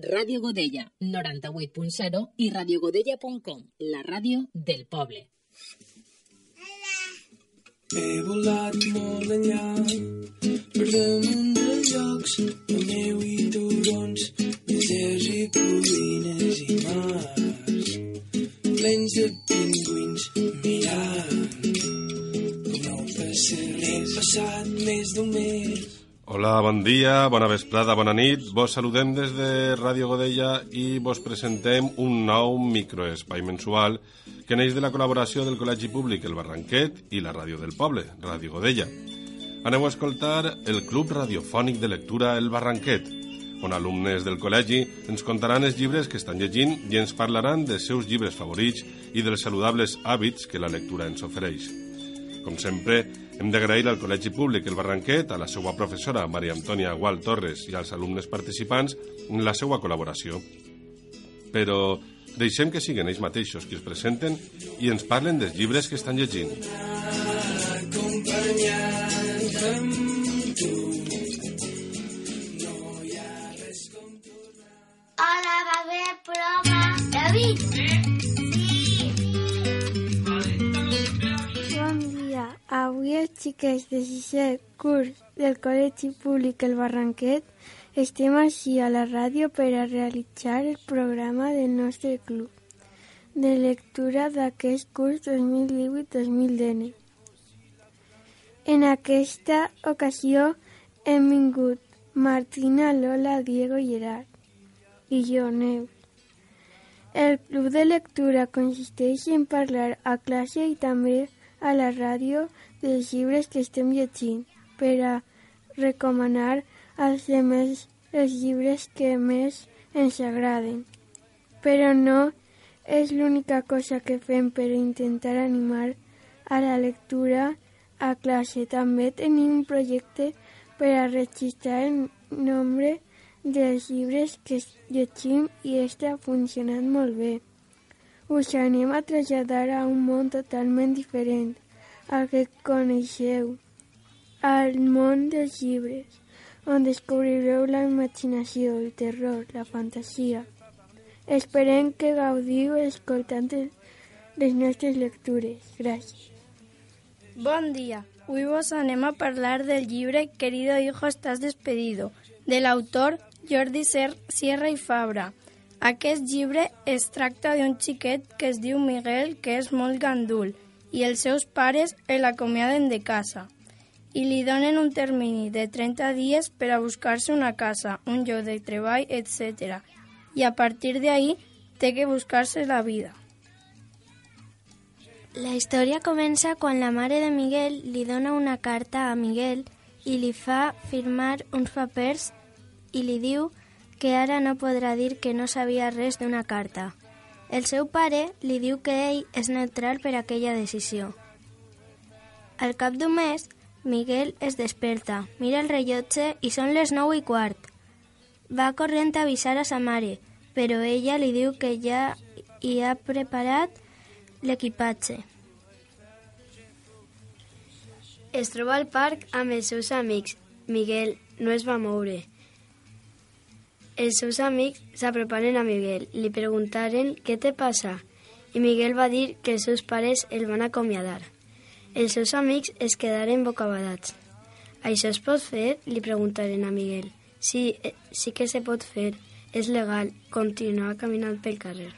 Ràdio Godella 98.0 i radiogodella.com, la ràdio del poble. He volat molt enllà, per damunt dels jocs, on neu i turons, deserts i colines i mars, plens de pingüins mirant. Com no passa res, passat més d'un mes, Hola, bon dia, bona vesprada, bona nit. Vos saludem des de Ràdio Godella i vos presentem un nou microespai mensual que neix de la col·laboració del Col·legi Públic El Barranquet i la Ràdio del Poble, Ràdio Godella. Aneu a escoltar el Club Radiofònic de Lectura El Barranquet, on alumnes del col·legi ens contaran els llibres que estan llegint i ens parlaran dels seus llibres favorits i dels saludables hàbits que la lectura ens ofereix. Com sempre, hem d'agrair al Col·legi Públic El Barranquet, a la seva professora Maria Antònia Gual Torres i als alumnes participants la seva col·laboració. Però deixem que siguin ells mateixos qui es presenten i ens parlen dels llibres que estan llegint. Xiquets de sisè curs del Col·legi Públic El Barranquet estem així a la ràdio per a realitzar el programa del nostre club de lectura d'aquest curs 2018-2019. En aquesta ocasió hem vingut Martina, Lola, Diego i Gerard i jo, Neus. El club de lectura consisteix en parlar a classe i també a la ràdio dels llibres que estem llegint per a recomanar als demés els llibres que més ens agraden. Però no és l'única cosa que fem per intentar animar a la lectura a classe. També tenim un projecte per a registrar el nombre dels llibres que llegim i està funcionant molt bé. Us anem a traslladar a un món totalment diferent al que coneixeu, al món dels llibres, on descobrireu la imaginació, el terror, la fantasia. Esperem que gaudiu escoltant les nostres lectures. Gràcies. Bon dia. Hoy vos anem a parlar del llibre Querido hijo, estás despedido, de l'autor Jordi Sierra i Fabra. Aquest llibre es tracta d'un xiquet que es diu Miguel, que és molt gandul, i els seus pares l'acomiaden de casa i li donen un termini de 30 dies per a buscar-se una casa, un lloc de treball, etc. I a partir d'ahí té que buscar-se la vida. La història comença quan la mare de Miguel li dona una carta a Miguel i li fa firmar uns papers i li diu que ara no podrà dir que no sabia res d'una carta. El seu pare li diu que ell és neutral per aquella decisió. Al cap d'un mes, Miguel es desperta, mira el rellotge i són les nou i quart. Va corrent a avisar a sa mare, però ella li diu que ja hi ha preparat l'equipatge. Es troba al parc amb els seus amics. Miguel no es va moure. Els seus amics s'aproparen a Miguel, li preguntaren què te passa i Miguel va dir que els seus pares el van acomiadar. Els seus amics es quedaren bocabadats. Això es pot fer? li preguntaren a Miguel. Sí, eh, sí que se pot fer. És legal. Continuava caminant pel carrer.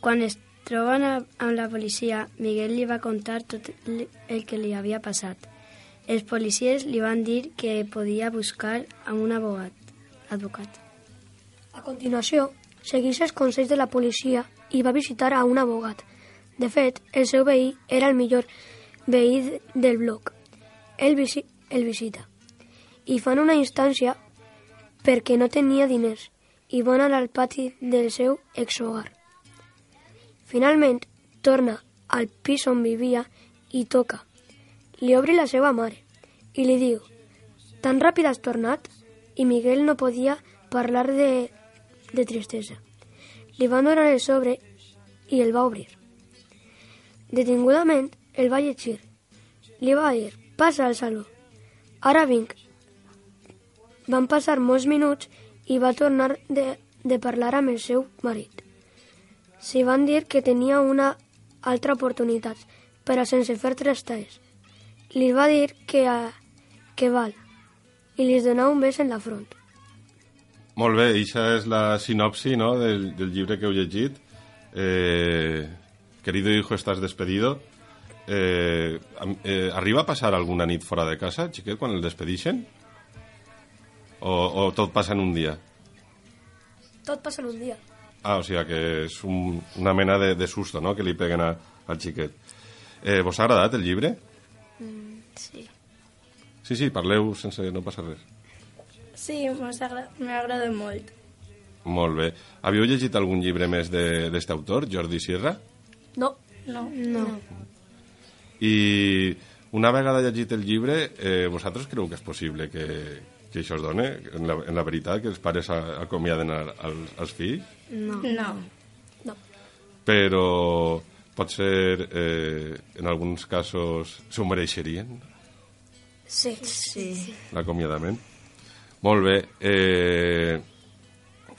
Quan es troben amb la policia, Miguel li va contar tot el que li havia passat. Els policies li van dir que podia buscar amb un abogat. Advocat. A continuació, segueix els consells de la policia i va visitar a un abogat. De fet, el seu veí era el millor veí del bloc. El, visi el visita. I fan una instància perquè no tenia diners i van anar al pati del seu exhogar. Finalment, torna al pis on vivia i toca. Li obre la seva mare i li diu «Tan ràpid has tornat?» I Miguel no podia parlar de, de tristesa. Li van donar el sobre i el va obrir. Detingudament el va llegir. Li va dir «Passa al saló». «Ara vinc». Van passar molts minuts i va tornar de, de parlar amb el seu marit. S'hi van dir que tenia una altra oportunitat, però sense fer trastalles. Li va dir que, a, que val, i li donà un bes en la front. Molt bé, això és la sinopsi no, del, del llibre que heu llegit. Eh, querido hijo, estás despedido. Eh, eh, arriba a passar alguna nit fora de casa, xiquet, quan el despedixen? O, o tot passa en un dia? Tot passa en un dia. Ah, o sigui que és un, una mena de, de susto, no?, que li peguen a, al xiquet. Eh, vos ha agradat el llibre? Sí. Sí, sí, parleu sense... no passa res. Sí, m'ha agradat molt. Molt bé. Havíeu llegit algun llibre més d'aquest autor, Jordi Sierra? No, No. No. I una vegada llegit el llibre, eh, vosaltres creu que és possible que, que això es doni? En la, en la veritat, que els pares a- acomiaden a- als, als fills? No. No. Però pot ser, eh, en alguns casos, s'ho mereixerien, sí. Sí. l'acomiadament. Molt bé. Eh,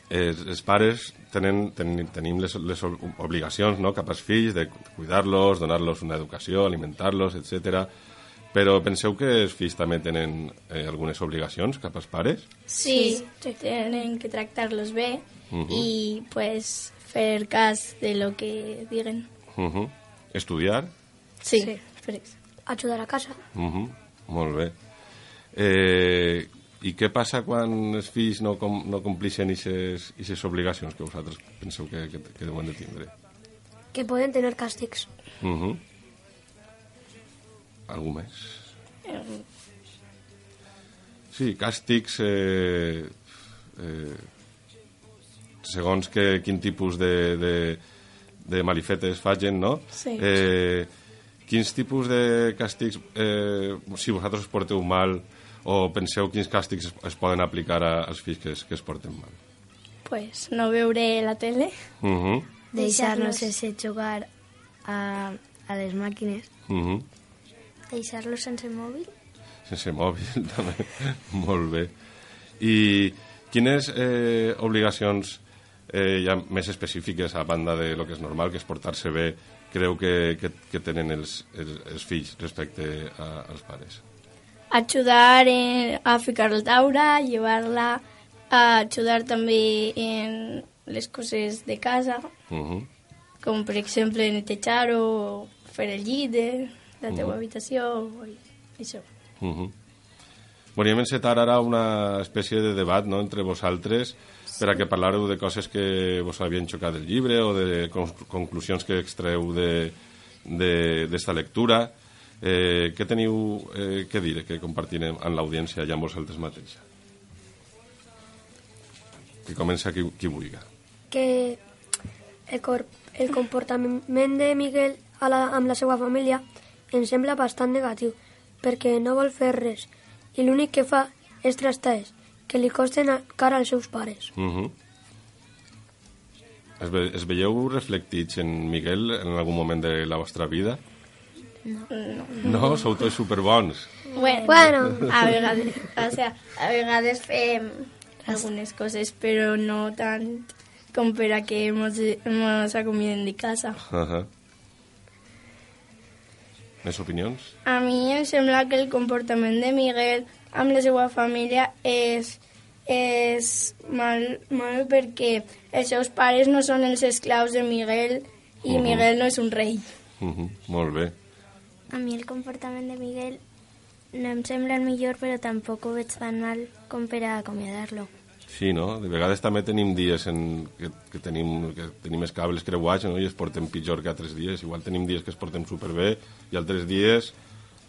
els, els pares tenen, ten, tenim les, les obligacions no, cap als fills de cuidar-los, donar-los una educació, alimentar-los, etc. Però penseu que els fills també tenen eh, algunes obligacions cap als pares? Sí, tienen que tractar-los bé i pues fer cas de lo que diguen. Uh -huh. Estudiar? Sí, Sí. Ajudar a casa. Uh -huh. Molt bé. Eh, I què passa quan els fills no, com, no complixen aquestes obligacions que vosaltres penseu que, que, que deuen de tindre? Que poden tenir càstigs. Uh -huh. Algú més? Sí, càstigs... Eh, eh, segons que, quin tipus de, de, de malifetes facin, no? Sí. Eh, quins tipus de càstigs, eh, si vosaltres porteu mal, o penseu quins càstigs es, es poden aplicar a, als fills que es, que es porten mal? Pues no veure la tele. Uh -huh. Deixar-nos sense jugar a, a les màquines. Uh -huh. Deixar-lo sense mòbil? Sense mòbil, també. Molt bé. I quines eh, obligacions eh, hi ha més específiques a banda de lo que és normal, que és portar-se bé, creu que, que, que tenen els, els, els fills respecte a, als pares? Ayudar en- a ficar la taula, llevar-la, a ayudar també en les coses de casa, Uh -huh. com per exemple netejar o fer el llit de la teva habitació, i això. Uh -huh. Volíem encetar ara una espècie de debat no, entre vosaltres per a que parlareu de coses que vos havien xocat del llibre o de con conclusions que extreu d'esta lectura. Eh, què teniu eh, que dir, que compartir amb l'audiència i amb vosaltres mateixa? Que comença qui, qui vulgui. que el, cor el comportament de Miguel a la, amb la seva família em sembla bastant negatiu, perquè no vol fer res, i l'únic que fa és trastalles, que li costen cara als seus pares. Uh -huh. es, ve, es veieu reflectits en Miguel en algun moment de la vostra vida? No. No, sou tots superbons. Bueno, Bueno. a vegades, o sea, a vegades fem algunes coses, però no tant com per a que mos, mos acomiden de casa. Uh -huh. Més opinions? A mi em sembla que el comportament de Miguel amb la seva família és, és mal, mal perquè els seus pares no són els esclaus de Miguel i Miguel no és un rei. Uh -huh. Molt bé. A mi el comportament de Miguel no em sembla el millor, però tampoc ho veig tan mal com per a acomiadar-lo. Sí, no? De vegades també tenim dies en que, que, tenim, que tenim els cables creuats no? i es porten pitjor que altres dies. Igual tenim dies que es portem superbé i altres dies,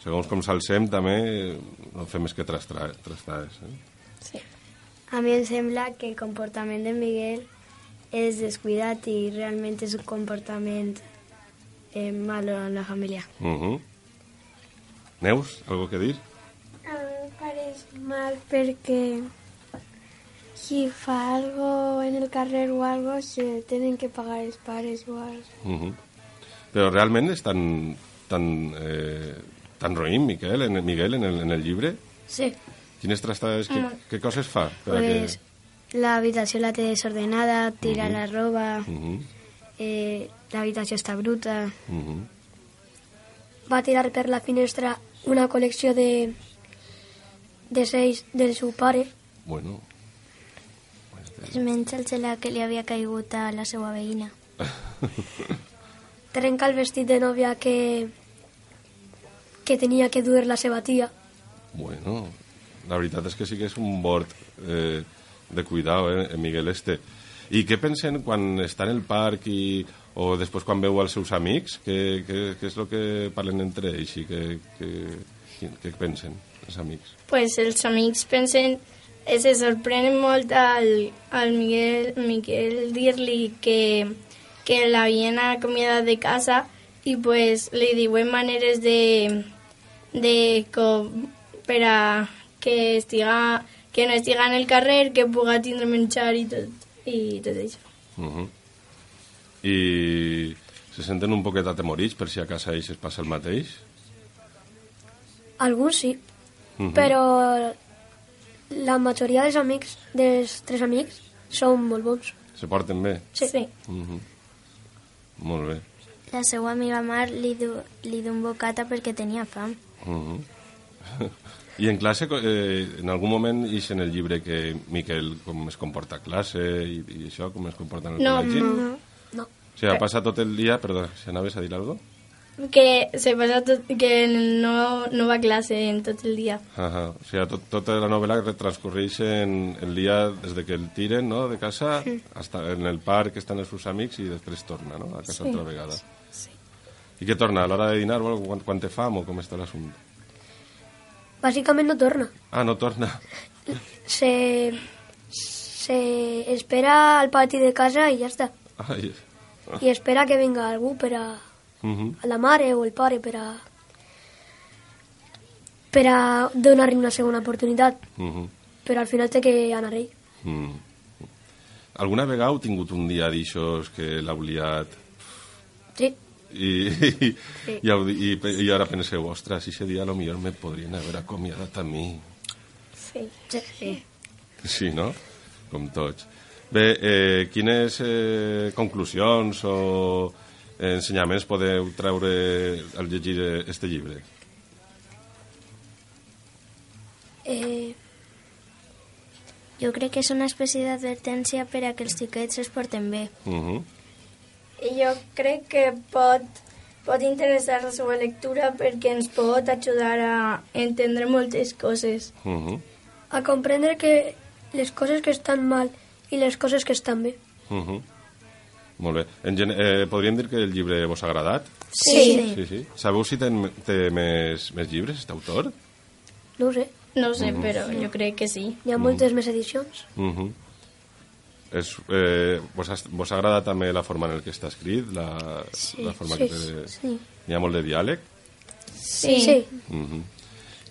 segons com s'alcem, també no fem més que trastar eh? Sí. A mi em sembla que el comportament de Miguel és descuidat i realment és un comportament eh, malo en la família. Uh -huh. Neus, algo que dir? A mi me pareix mal perquè si fa algo en el carrer o algo se tenen que pagar els pares o algo. Uh -huh. Però realment és tan, tan, eh, tan roïn, Miquel, en, Miguel, en el, en el llibre? Sí, Quines trastades, què, què coses fa? Per Pues, l'habitació la té desordenada, tira la roba, Mhm, eh, l'habitació està bruta. mhm. Va tirar per la finestra una col·lecció de, de sells del seu pare. Bueno, Es menja el gelat que li havia caigut a la seva veïna. Trenca el vestit de nòvia que, que tenia que dur la seva tia. bueno. La veritat és que sí que és un bord eh, de cuidado, eh, Miguel este. I què pensen quan està en el parc i, o després quan veu els seus amics? Què, què, què és el que parlen entre ells i què, què, què, què pensen els amics? pues els amics pensen eh, se sorprenen molt al, al Miguel, Miguel dir-li que, que l'havien acomiadat de casa i pues li diuen maneres de, de com, per a que estiga que no estiga en el carrer, que puga tindre menjar i tot, i tot això. Uh -huh. I se senten un poquet atemorits per si a casa ells es passa el mateix? Alguns sí, Mhm. però la majoria dels amics, dels tres amics, són molt bons. Se porten bé? Sí. sí. Uh -huh. Molt bé. La seva amiga Mar li du, li du un bocata perquè tenia fam. Uh -huh. I en classe, eh, en algun moment ix en el llibre que Miquel com es comporta a classe i, i això, com es comporta en el No, col·legi? no. No. O sigui, ha passat tot el dia... Perdó, si anaves a dir alguna cosa? Que se passa tot, que no, no va a clase en tot el dia. Ajá. O sigui, tot, tota la novel·la transcorreix en el dia des de que el tiren no, de casa hasta en el parc que estan els seus amics i després torna no, a casa Sí. altra vegada. I què torna? A l'hora de dinar o algo, quan, quan té fam o com està l'assumpte? Bàsicament no torna. Ah, no torna. Se, se espera al pati de casa i ja està. Ai. I espera que venga algú per a, -huh. a la mare o el pare per a per a donar-li una segona oportunitat. Uh -huh. Però al final té que anar ell. Mm. Alguna vegada heu tingut un dia d'aixòs que l'ha oblidat Sí. i, i, i, heu di- i, i ara penseu, ostres, si ese dia a lo millor me podrien haver acomiadat a mi. Sí. sí. Sí, no? Com tots. Bé, eh, quines eh, conclusions o ensenyaments podeu treure al llegir este llibre? Eh, Jo crec que és una espècie d'advertència per a que els xiquets es porten bé. Uh -huh. I jo crec que pot, pot interessar la seva lectura perquè ens pot ajudar a entendre moltes coses. Uh -huh. a comprendre que les coses que estan mal i les coses que estan bé. Uh -huh. Molt bé. En gen eh, podríem dir que el llibre vos ha agradat? Sí. Sí, sí. Sabeu si ten, té més, més llibres, aquest autor? No ho sé. No ho sé, però jo crec que sí. Hi ha moltes més edicions. Uh -huh. És, eh, vos, ha, vos ha agradat també la forma en el que està escrit? La, Sí, la forma sí, que té... sí. Hi ha molt de diàleg? Sí. sí. Uh -huh.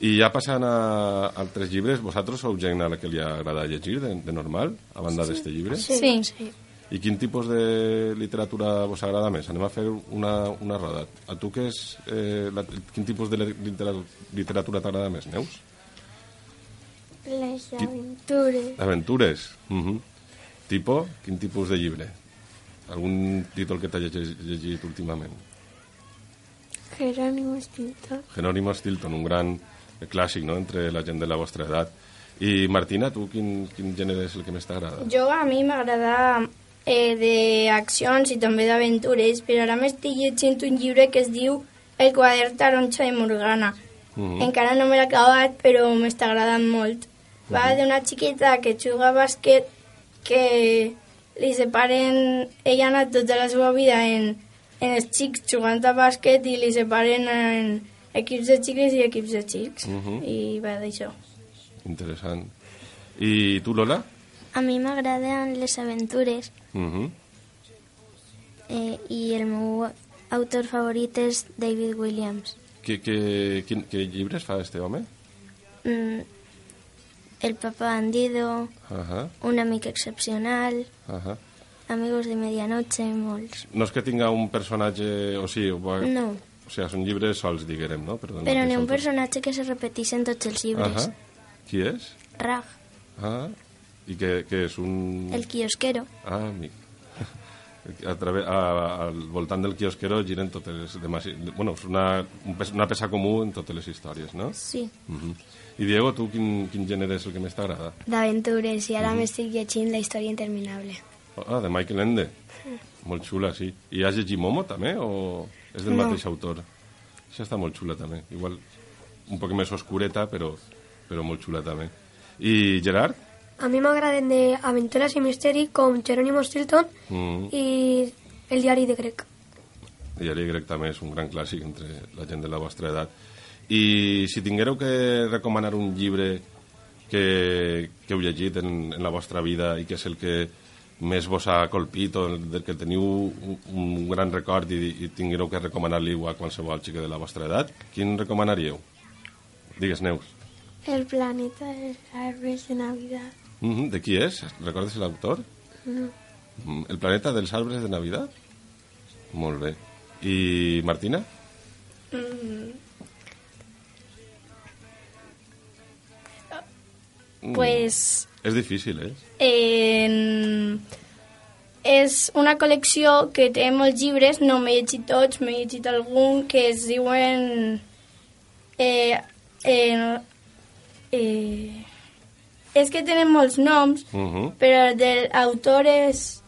I ja passant a altres llibres, vosaltres sou gent a la que li agrada llegir de, de normal, a banda sí. d'este llibre? Sí. sí. I quin tipus de literatura vos agrada més? Anem a fer una, una roda. A tu què és... Eh, la, quin tipus de literatura, literatura t'agrada més, Neus? Les aventures. Aventures. Uh -huh. Tipo? Quin tipus de llibre? Algun títol que t'hagi llegit, llegit últimament? Jerónimo Stilton. Jerónimo Stilton, un gran clàssic no? entre la gent de la vostra edat. I Martina, tu quin, quin gènere és el que més t'agrada? Jo a mi m'agrada eh, d'accions i també d'aventures, però ara m'estic llegint un llibre que es diu El quadern taronja de Morgana. Mhm. Encara no me l'he acabat, però m'està agradant molt. Va d'una xiqueta que juga a bàsquet que li separen... Ella ha anat tota la seva vida en, en els xics jugant a bàsquet i li separen en equips de xiques i equips de xics. Mhm. I va d'això. Interessant. I tu, Lola? A mi m'agraden les aventures Uh -huh. eh, i el meu autor favorit és David Williams. que, que, quin, què llibres fa este home? Mm, el papá bandido, Ahà, un amic excepcional, ahà. amigos de medianoche, molts. No és que tinga un personatge... O sigui, o, No, o sigui, són llibres sols, diguem, no? Perdó, però n'hi ha un personatge que se repeteix en tots els llibres. Ahà. Qui és? Rag. Ah, I què, què és? Un... El quiosquero. Ah, amic. A través, a, al voltant del quiosquero giren totes les demás... Bueno, és una, una peça comú en totes les històries, no? Sí. Mhm. I Diego, tu quin, quin gènere és el que més t'agrada? D'aventures, i ara m'estic llegint La història interminable. Ah, de Michael Ende. Molt xula, sí. I has llegit Momo, també, o és del No. mateix autor? Això està molt xula, també. Igual un poc més oscureta, però, però molt xula, també. I Gerard? A mi m'agraden de aventures i misteri com Jerónimo Stilton Mm. i El diari de Grec. El diari grec també és un gran clàssic entre la gent de la vostra edat. I si tinguéreu que recomanar un llibre que, que heu llegit en, en la vostra vida i que és el que més vos ha colpit o del que teniu un, un gran record i, i tinguéreu que recomanar-li a qualsevol xica de la vostra edat, quin recomanaríeu? Digues, Neus. El planeta de los árboles de Navidad. Mm -hmm. De qui és? Recordes l'autor? No. Mm, El planeta dels arbres de Navidad? Molt bé. I Martina? Pues És difícil, eh? en... és una col·lecció que té molts llibres, no m'he llegit tots, m'he llegit algun que es diuen... Eh, eh, eh, és que tenen molts noms, Uh -huh. però l'autor és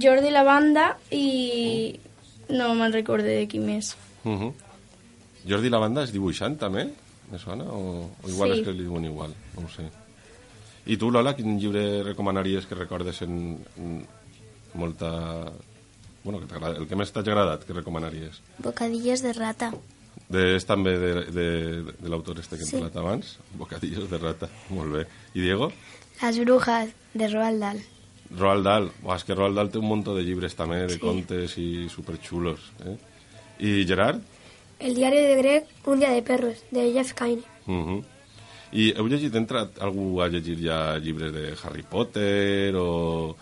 Jordi Lavanda i no me'n recordo de qui més. Uh -huh. Jordi Lavanda és dibuixant, també? Me sona? O, o igual Sí. és que li diuen igual? No ho sé. I tu, Lola, quin llibre recomanaries que recordes en, en molta... Bueno, que el que més t'ha agradat, que recomanaries? Bocadillos de rata. De, és també de, de, de l'autor este que hem Sí. parlat abans, Bocadillos de rata, molt bé. I Diego? Las brujas, de Roald Dahl. Roald Dahl, Buah, és que Roald Dahl té un munt de llibres també, de Sí. contes i superxulos. Eh? I Gerard? El diari de Greg, Un dia de perros, de Jeff Kine. Uh -huh. I heu llegit, entrat, algú llegit ja llibres de Harry Potter o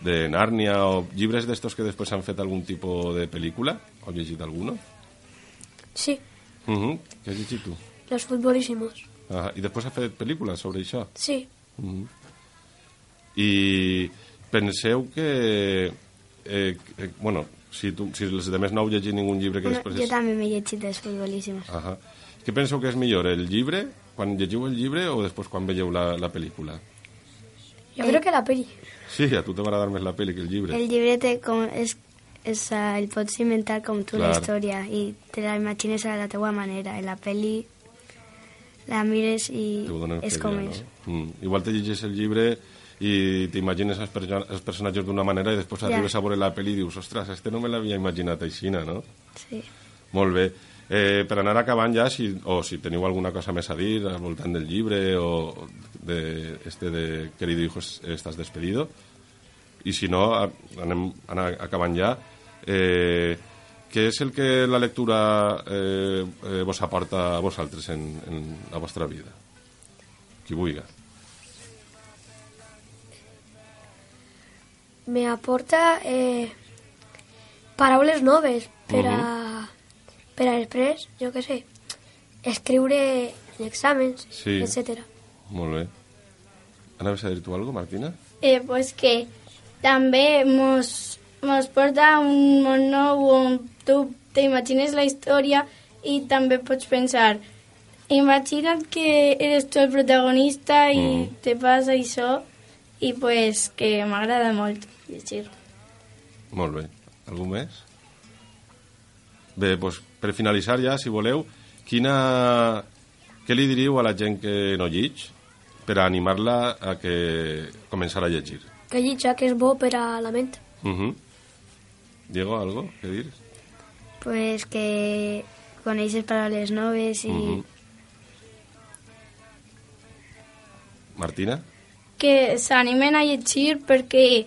de Narnia o llibres d'estos que després han fet algun tipus de pel·lícula? Heu llegit alguno? Sí, Uh -huh. Què has llegit tu? Los futbolísimos. Ah, I després ha fet pel·lícules sobre això? Sí, Uh -huh. I penseu que... Eh, que bueno, si, tu, si els demés no heu llegit ningú llibre que Bueno, després... jo també m'he llegit Els futbolísimos. Ajá. Què penseu que és millor, el llibre, quan llegiu el llibre o després quan veieu la, la pel·lícula? yo creo que la peli. Sí, a tu t'agrada més la pel·li que el llibre. El llibre te, com, és, el pots inventar com tu la història i te la imagines a la teua manera. En la pel·li la mires i és com és. no? Mm. Igual te llegeix el llibre i t'imagines els, perso els personatges d'una manera i després Ja. arribes a veure la pel·li i dius, ostres, este no me l'havia imaginat aixina, no? Sí. Molt bé. Eh, per anar acabant ja, si, o si teniu alguna cosa més a dir al voltant del llibre o de este de Querido hijo es- estás despedido, i si no, anem anar acabant ja. Eh, què és el que la lectura eh, eh, vos aporta a vosaltres en, en la vostra vida? Qui. Me aporta eh, paraules noves per a, per a després, jo què sé, escriure en exàmens, Sí. etc. Molt bé. Anaves a dir tu alguna Martina? Eh, pues que també mos, mos porta a un món nou on tu t'imagines la història i també pots pensar imagina't que eres tu el protagonista i Mm. te passa això i pues que m'agrada molt llegir. Molt bé. Algú més? Bé, doncs, per finalitzar ja, si voleu, quina... què li diríeu a la gent que no llig per animar-la a que començar a llegir? Que llitja, que és bo per a la ment. Uh -huh. Diego, algo que dir? Pues que coneixes paraules noves i Mhm. Martina? Que s'animen a llegir perquè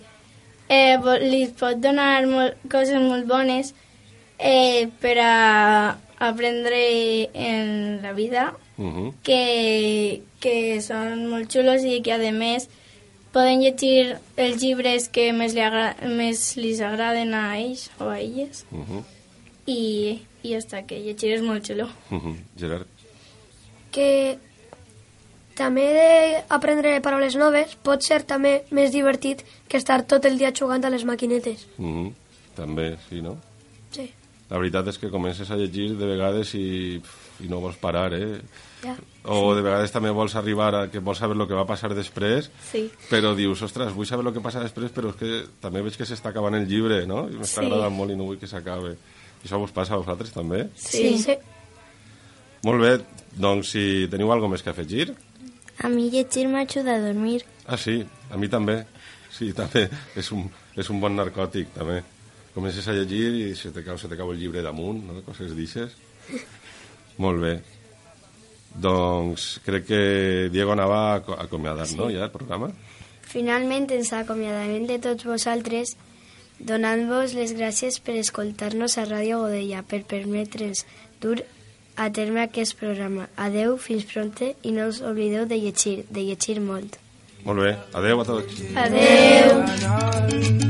eh, li pot donar molt, coses molt bones eh, per a aprendre en la vida Uh -huh. que, que són molt xulos i que, a més, poden llegir els llibres que més, li agra més li agraden a ells o a elles. Uh -huh. I, i ja està, que llegir és molt xulo. Uh -huh. Gerard? Que també d'aprendre paraules noves pot ser també més divertit que estar tot el dia jugant a les maquinetes. Mm -hmm. També, sí, no? Sí. La veritat és que comences a llegir de vegades i, i no vols parar, eh? Ja. O de vegades també vols arribar a que vols saber el que va passar després, Sí. però dius, ostres, vull saber el que passa després, però és que també veig que s'està acabant el llibre, no? I m'està Sí. agradant molt i no vull que s'acabe. I això vos passa a vosaltres també? Sí. sí. Molt bé, doncs si teniu alguna més que afegir... A mi llegir m'ajuda a dormir. Ah, sí, a mi també. Sí, també. És un, és un bon narcòtic, també. Comences a llegir i se te cau, se te cau el llibre damunt, no? Coses d'ixes. Molt bé. Doncs crec que Diego anava a aco- a acomiadar, no, ja, el programa? Finalment, ens acomiadament de tots vosaltres, donant-vos les gràcies per escoltar-nos a Ràdio Godella, per permetre'ns dur a terme aquest programa. Adeu, fins pronte, i no us oblideu de llegir, de llegir molt. Molt bé. Adeu a tots. Adeu!